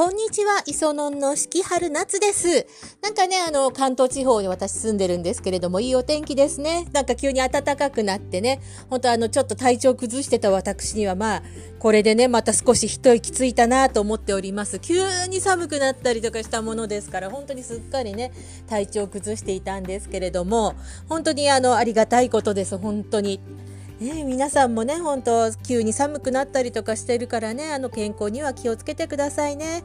こんにちは、磯野の四季春夏です。なんかね、あの、関東地方に私住んでるんですけれども、いいお天気ですね。なんか急に暖かくなってね、本当あの、ちょっと体調崩してた私には、まあ、これでね、また少し一息ついたなと思っております。急に寒くなったりとかしたものですから、本当にすっかりね、体調崩していたんですけれども、本当にあの、ありがたいことです、本当に。ね、皆さんもね、本当急に寒くなったりとかしてるからね、あの健康には気をつけてくださいね。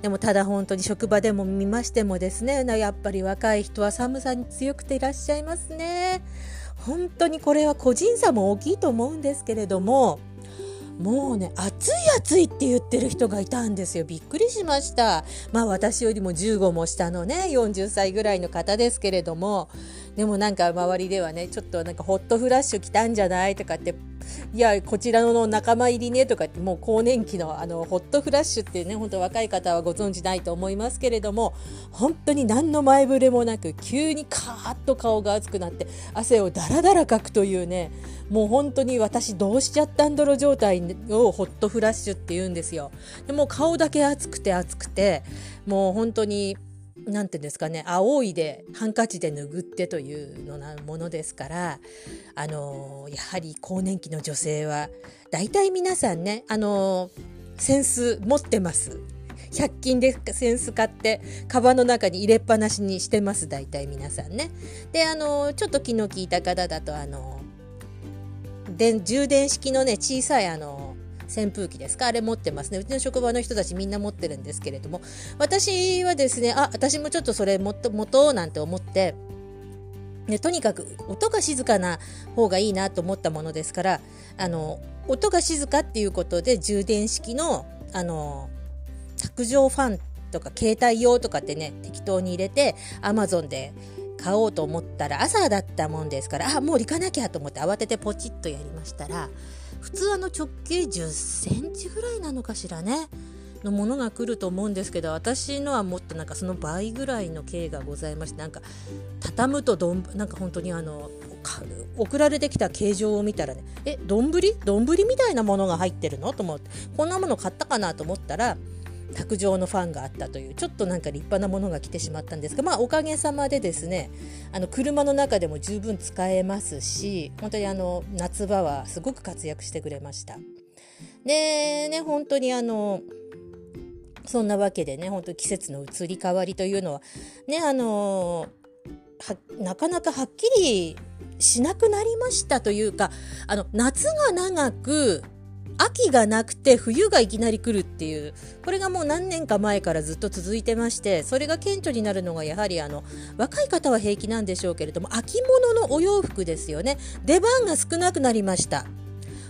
でもただ本当に職場でも見ましてもですね、やっぱり若い人は寒さに強くていらっしゃいますね。本当にこれは個人差も大きいと思うんですけれども、もうね、暑い暑いって言ってる人がいたんですよ。びっくりしました。まあ私よりも15も下のね、40歳ぐらいの方ですけれども、でもなんか周りではね、ちょっとなんかホットフラッシュ来たんじゃないとかっていやこちらの仲間入りねとかってもう更年期のあのホットフラッシュってね本当若い方はご存知ないと思いますけれども本当に何の前触れもなく急にカーッと顔が熱くなって汗をダラダラかくというねもう本当に私どうしちゃったんだろ状態をホットフラッシュって言うんですよ。でも顔だけ熱くて熱くてもう本当になんていうんですかね青いでハンカチで拭ってというのなものですからあのやはり更年期の女性は大体皆さんねあの扇子持ってます。100均で扇子買ってカバンの中に入れっぱなしにしてます大体皆さんね。であのちょっと気の利いた方だとあの充電式のね小さいあの扇風機ですか？あれ持ってますね。うちの職場の人たちみんな持ってるんですけれども。私はですねあ私もちょっとそれ持と持とうなんて思ってね、とにかく音が静かな方がいいなと思ったものですからあの音が静かっていうことで充電式のあの卓上ファンとか携帯用とかってね適当に入れてアマゾンで買おうと思ったら朝だったもんですからあもう行かなきゃと思って慌ててポチッとやりましたら普通あの直径10センチぐらいなのかしらねのものが来ると思うんですけど私のはもっとなんかその倍ぐらいの径がございましてなんか畳むとどんなんか本当にあの送られてきた形状を見たらねえ丼丼みたいなものが入ってるの？と思ってこんなもの買ったかなと思ったら卓上のファンがあったというちょっとなんか立派なものが来てしまったんですがまあおかげさまでですねあの車の中でも十分使えますし本当にあの夏場はすごく活躍してくれました。でね本当にあのそんなわけでね本当季節の移り変わりというのはねあのなかなかはっきりしなくなりましたというかあの夏が長く秋がなくて冬がいきなり来るっていうこれがもう何年か前からずっと続いてましてそれが顕著になるのがやはりあの若い方は平気なんでしょうけれども秋物のお洋服ですよね。出番が少なくなりました。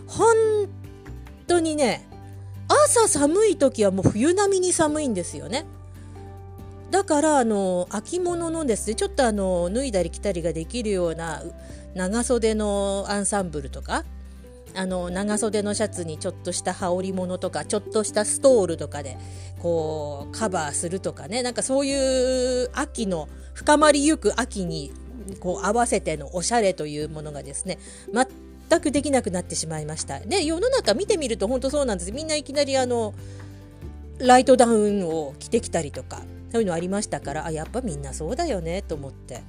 本当にね朝寒い時はもう冬並みに寒いんですよね。だからあの秋物のですねちょっとあの脱いだり着たりができるような長袖のアンサンブルとかあの長袖のシャツにちょっとした羽織物とかちょっとしたストールとかでこうカバーするとかね。なんかそういう秋の深まりゆく秋にこう合わせてのおしゃれというものがですね全くできなくなってしまいました。で世の中見てみると本当そうなんです。みんないきなりあのライトダウンを着てきたりとかそういうのありましたからあやっぱみんなそうだよねと思って。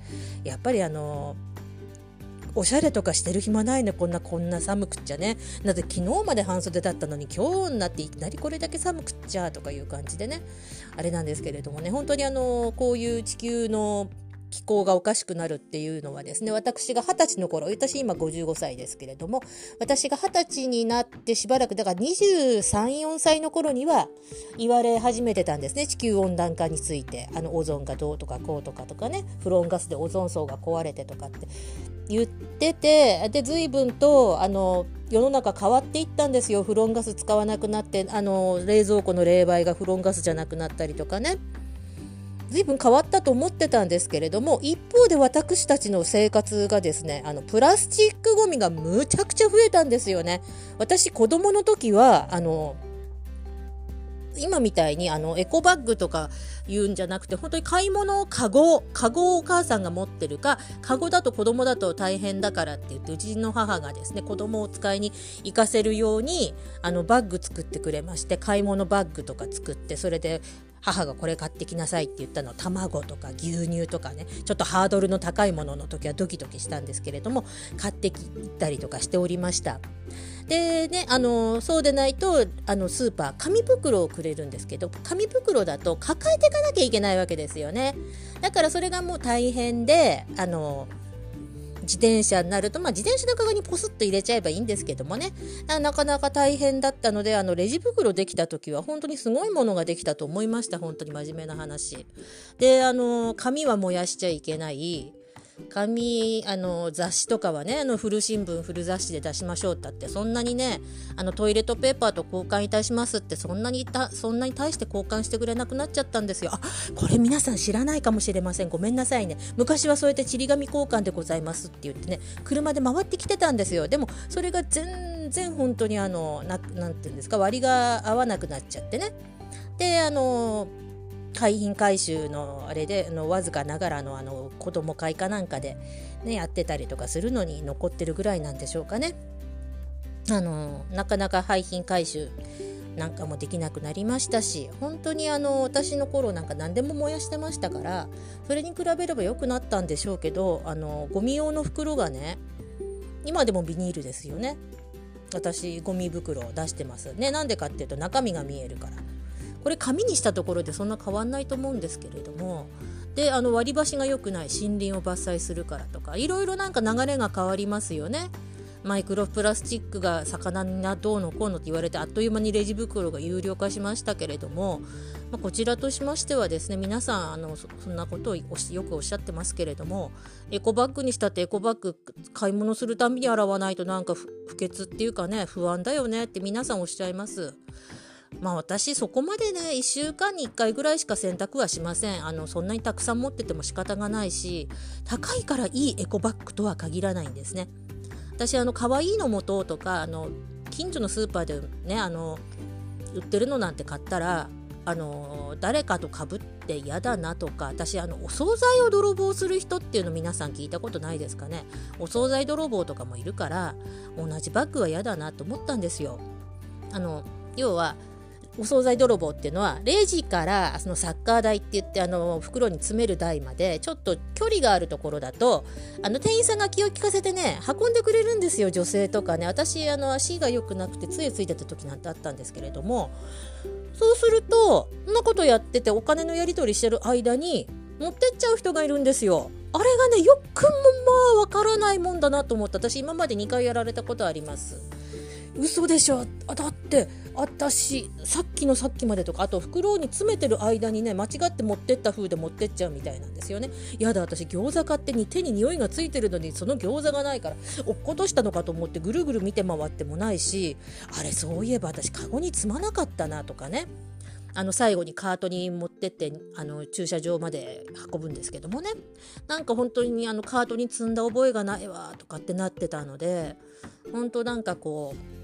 やっぱりあのおしゃれとかしてる暇ないね。こんなこんな寒くっちゃね。だって昨日まで半袖だったのに今日になっていきなりこれだけ寒くっちゃとかいう感じでね。あれなんですけれどもね。本当にあのこういう地球の気候がおかしくなるっていうのはですね私が二十歳の頃私今55歳ですけれども私が二十歳になってしばらくだから234歳の頃には言われ始めてたんですね。地球温暖化について。あのオゾンがどうとかこうとかとかね。フロンガスでオゾン層が壊れてとかって。言っててで随分とあの世の中変わっていったんですよ。フロンガス使わなくなってあの冷蔵庫の冷媒がフロンガスじゃなくなったりとかね。随分変わったと思ってたんですけれども一方で私たちの生活がですねあのプラスチックごみがむちゃくちゃ増えたんですよね。私子供の時はあの今みたいにあのエコバッグとか言うんじゃなくて本当に買い物カゴカゴをお母さんが持ってるかカゴだと子供だと大変だからって言ってうちの母がですね子供を使いに行かせるようにあのバッグ作ってくれまして買い物バッグとか作ってそれで母がこれ買ってきなさいって言ったの卵とか牛乳とかねちょっとハードルの高いものの時はドキドキしたんですけれども買ってきたりとかしておりました。でねあのそうでないとあのスーパー紙袋をくれるんですけど紙袋だと抱えていかなきゃいけないわけですよね。だからそれがもう大変であの自転車になると、まあ、自転車の中にポスッと入れちゃえばいいんですけどもね。なかなか大変だったのであのレジ袋できた時は本当にすごいものができたと思いました。本当に真面目な話。であの紙は燃やしちゃいけない。紙あの雑誌とかはねあの古新聞古雑誌で出しましょうったってそんなにねあのトイレットペーパーと交換いたしますってそんなにたそんなに対して交換してくれなくなっちゃったんですよ。あこれ皆さん知らないかもしれません。ごめんなさいね。昔はそうやってちり紙交換でございますって言ってね車で回ってきてたんですよ。でもそれが全然本当にあのななんていうんですか割が合わなくなっちゃってね。であの海浜回収のあれであのわずかながらのあの子供会かなんかで、ね、やってたりとかするのに残ってるぐらいなんでしょうかね。あのなかなか廃品回収なんかもできなくなりましたし本当にあの私の頃なんか何でも燃やしてましたからそれに比べれば良くなったんでしょうけどあのゴミ用の袋がね今でもビニールですよね。私ゴミ袋を出してます。ねなんでかっていうと中身が見えるから。これ紙にしたところでそんな変わんないと思うんですけれどもであの割り箸が良くない森林を伐採するからとかいろいろなんか流れが変わりますよね。マイクロプラスチックが魚になどうのこうのって言われてあっという間にレジ袋が有料化しましたけれども、まあ、こちらとしましてはですね皆さんあのそんなことをよくおっしゃってますけれどもエコバッグにしたってエコバッグ買い物するたびに洗わないとなんか不潔っていうかね不安だよねって皆さんおっしゃいます。まあ私そこまでね1週間に1回ぐらいしか洗濯はしません。あのそんなにたくさん持ってても仕方がないし高いからいいエコバッグとは限らないんですね。私あの可愛いのもとうとかあの近所のスーパーでねあの売ってるのなんて買ったらあの誰かとかぶって嫌だなとか私あのお惣菜を泥棒する人っていうの皆さん聞いたことないですかね。お惣菜泥棒とかもいるから同じバッグは嫌だなと思ったんですよ。あの要はお惣菜泥棒っていうのはレジからそのサッカー台って言ってあの袋に詰める台までちょっと距離があるところだとあの店員さんが気を利かせてね運んでくれるんですよ女性とかね私あの足が良くなくて杖ついてた時なんてあったんですけれどもそうするとそんなことやっててお金のやり取りしてる間に持ってっちゃう人がいるんですよ。あれがねよくもまあわからないもんだなと思って私今まで2回やられたことあります。嘘でしょあだって私さっきのさっきまでとかあと袋に詰めてる間にね間違って持ってった風で持ってっちゃうみたいなんですよね。やだ私餃子買ってに手に匂いがついてるのにその餃子がないから落っことしたのかと思ってぐるぐる見て回ってもないしあれそういえば私カゴに積まなかったなとかね。あの最後にカートに持ってってあの駐車場まで運ぶんですけどもね。なんか本当にあのカートに積んだ覚えがないわとかってなってたので本当なんかこう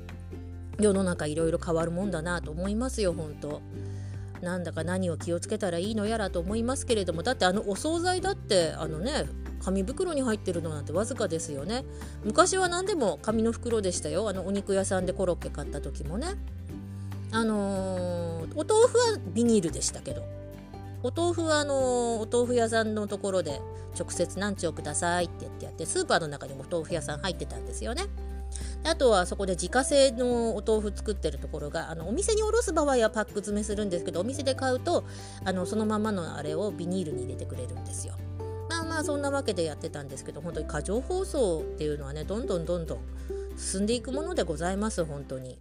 世の中いろいろ変わるもんだなと思いますよ本当。なんだか何を気をつけたらいいのやらと思いますけれどもだってあのお惣菜だってあのね紙袋に入ってるのなんてわずかですよね。昔は何でも紙の袋でしたよ。あのお肉屋さんでコロッケ買った時もね。あのー、お豆腐はビニールでしたけど。お豆腐はあのー、お豆腐屋さんのところで直接何丁くださいって言ってやってスーパーの中にもお豆腐屋さん入ってたんですよねあとはそこで自家製のお豆腐作ってるところがあのお店におろす場合はパック詰めするんですけどお店で買うとあのそのままのあれをビニールに入れてくれるんですよ。まあまあそんなわけでやってたんですけど本当に過剰包装っていうのはねどんどんどんどん進んでいくものでございます本当に。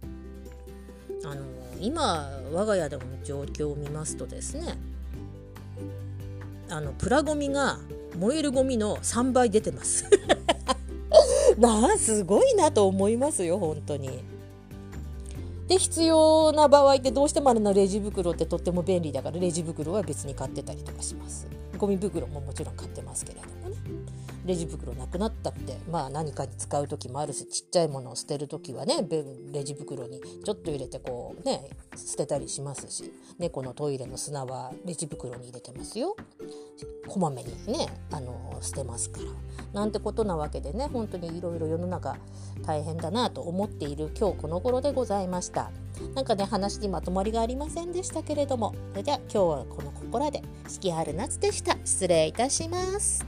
あの今我が家でも状況を見ますとですねあのプラゴミが燃えるゴミの3倍出てますなあすごいなと思いますよ本当に。で必要な場合ってどうしてもあるのレジ袋ってとっても便利だからレジ袋は別に買ってたりとかしますゴミ袋ももちろん買ってますけれどもねレジ袋なくなったってまあ何かに使う時もあるしちっちゃいものを捨てる時はねレジ袋にちょっと入れてこうね捨てたりしますし猫のトイレの砂はレジ袋に入れてますよ。こまめにねあの捨てますから。なんてことなわけでね本当にいろいろ世の中大変だなと思っている今日この頃でございました。なんかね話にまとまりがありませんでしたけれどもそれでは今日はこのここらで四季春夏でした。失礼いたします。